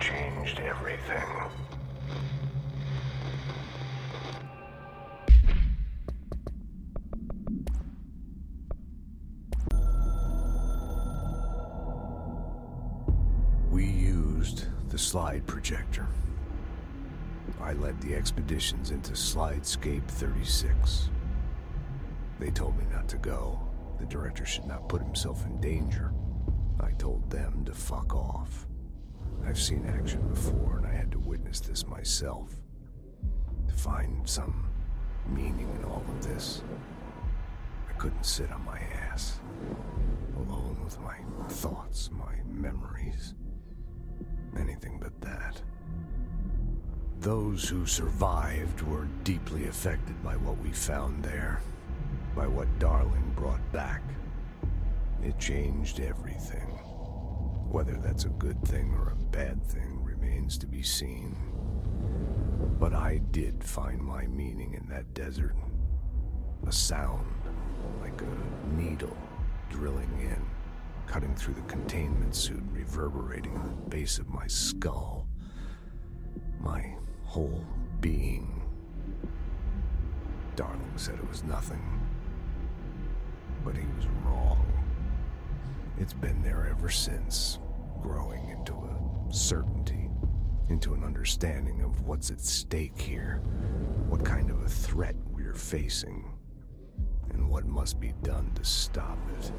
changed everything. We used the slide projector. I led the expeditions into Slidescape 36. They told me not to go. The director should not put himself in danger. I told them to fuck off. I've seen action before, and I had to witness this myself. To find some meaning in all of this, I couldn't sit on my ass, alone with my thoughts, my memories. Anything but that. Those who survived were deeply affected by what we found there, by what Darling brought back. It changed everything. Whether that's a good thing or a bad thing remains to be seen. But I did find my meaning in that desert. A sound, like a needle drilling in, cutting through the containment suit, reverberating in the base of my skull. My whole being. Darling said it was nothing. But he was wrong. It's been there ever since, growing into a certainty, into an understanding of what's at stake here, what kind of a threat we're facing, and what must be done to stop it.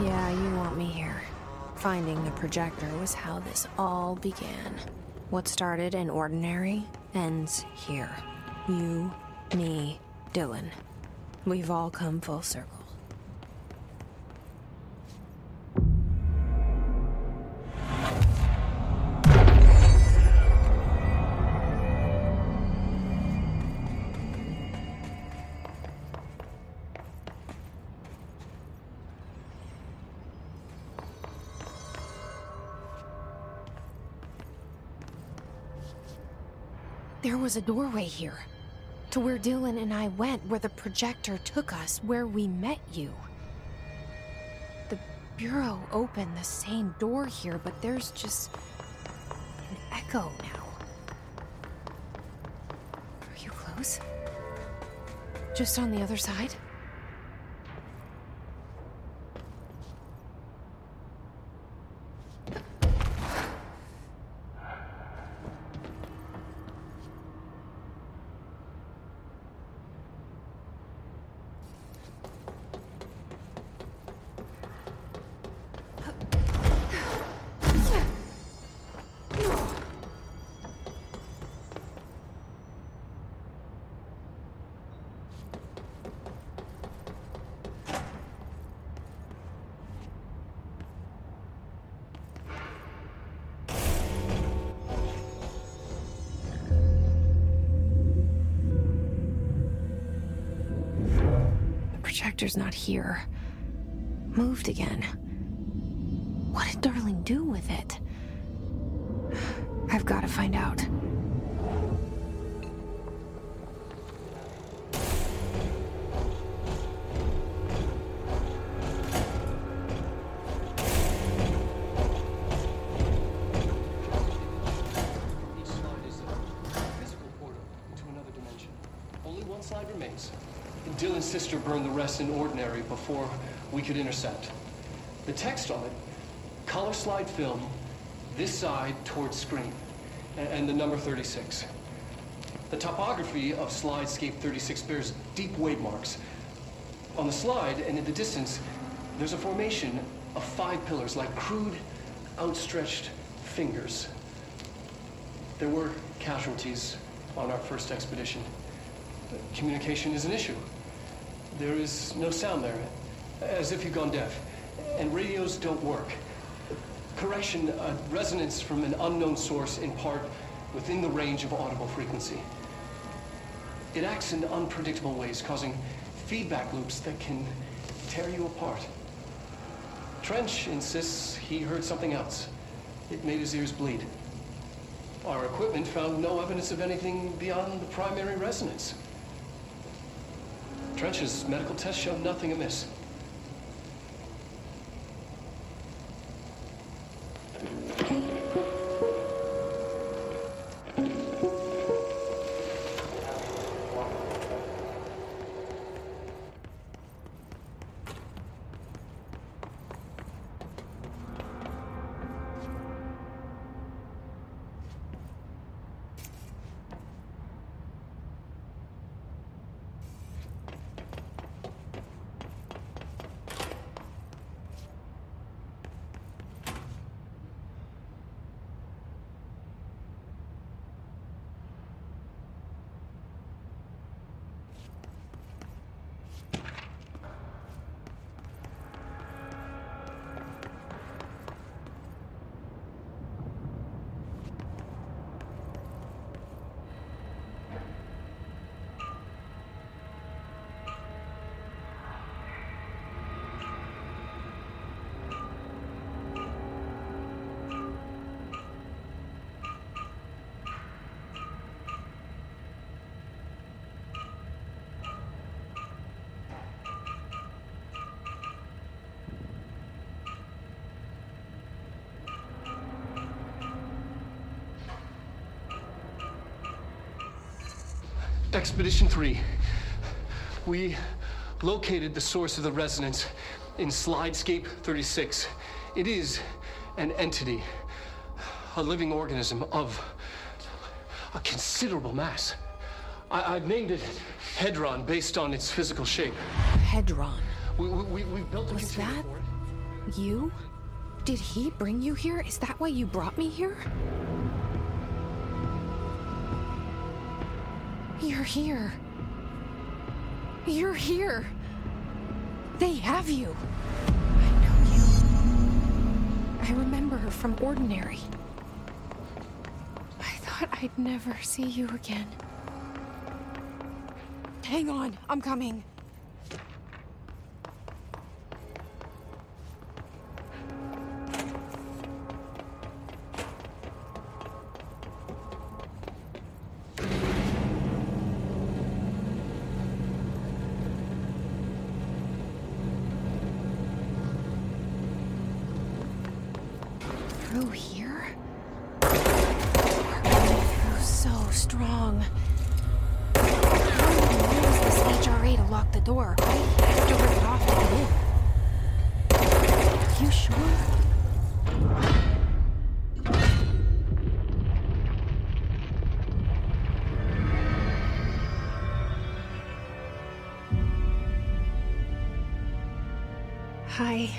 Yeah, you want me here. Finding the projector was how this all began. What started in ordinary ends here. You, me, Dylan. We've all come full circle. Was a doorway here. To where Dylan and I went, where the projector took us, where we met you. The Bureau opened the same door here, but there's just an echo now. Are you close? Just on the other side? Projector's not here. Moved again. What did Darling do with it? I've got to find out. Burned the rest in ordinary before we could intercept. The text on it, color slide film, this side towards screen, and the number 36. The topography of Slidescape 36 bears deep wave marks. On the slide and in the distance, there's a formation of five pillars like crude, outstretched fingers. There were casualties on our first expedition. Communication is an issue. There is no sound there, as if you've gone deaf. And radios don't work. Correction, a resonance from an unknown source in part within the range of audible frequency. It acts in unpredictable ways, causing feedback loops that can tear you apart. Trench insists he heard something else. It made his ears bleed. Our equipment found no evidence of anything beyond the primary resonance. Trench's medical tests showed nothing amiss. Expedition 3. We located the source of the resonance in Slidescape 36. It is an entity, a living organism of a considerable mass. I- have named it Hedron based on its physical shape. Hedron. We, we, we built a Was that you? Did he bring you here? Is that why you brought me here? You're here. You're here. They have you. I know you. I remember her from Ordinary. I thought I'd never see you again. Hang on, I'm coming. Door? You have to rip it off to get in. You sure? Hi.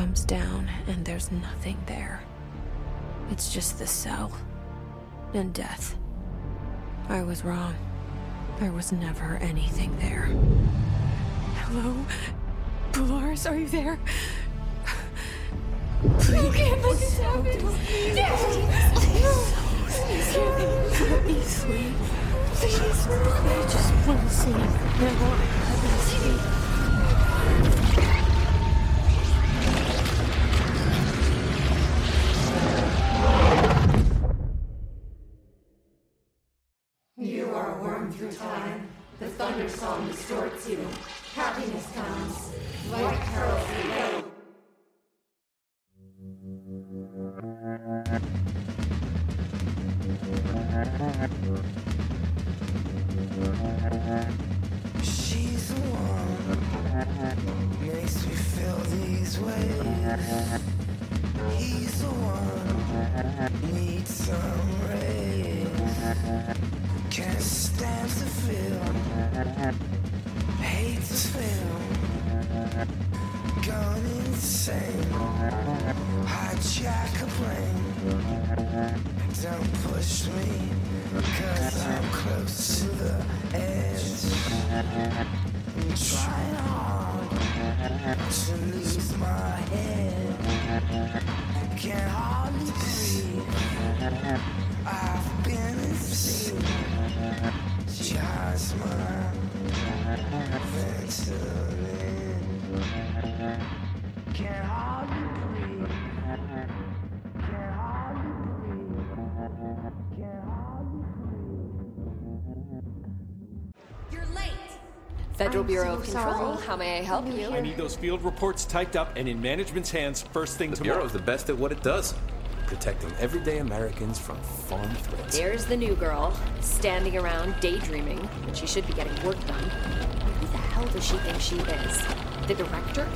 Comes down and there's nothing there. It's just the cell and death. I was wrong. There was never anything there. Hello? Polaris, are you there? Please. You can't let this happen. Please, let me sleep. Please. I just want to sleep. Now, let me sleep. Song distorts you. Happiness comes. White pearls below. She's the one makes me feel these ways. He's the one needs some rays. Can't stand to feel, hate to feel, gone insane. Hijack a plane. Don't push me, cause I'm close to the edge. Trying hard to lose my head. Can't hardly breathe. I've been asleep. Just my Ventolin. Can't hardly breathe. Can't hardly breathe. Can't hardly You're late. Federal I'm Bureau so of Control, sorry. how may I help you? I need those field reports typed up and in management's hands first thing The tomorrow. Bureau's the best at what it does protecting everyday Americans from foreign threats. There's the new girl, standing around daydreaming when she should be getting work done. Who the hell does she think she is? The director?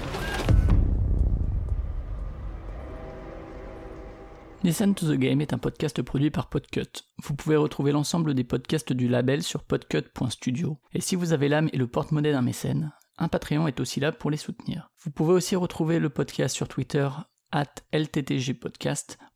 Listen to the Game est un podcast produit par Podcut. Vous pouvez retrouver l'ensemble des podcasts du label sur podcut.studio. Et si vous avez l'âme et le porte-monnaie d'un mécène, un Patreon est aussi là pour les soutenir. Vous pouvez aussi retrouver le podcast sur Twitter, at LTTGpodcast,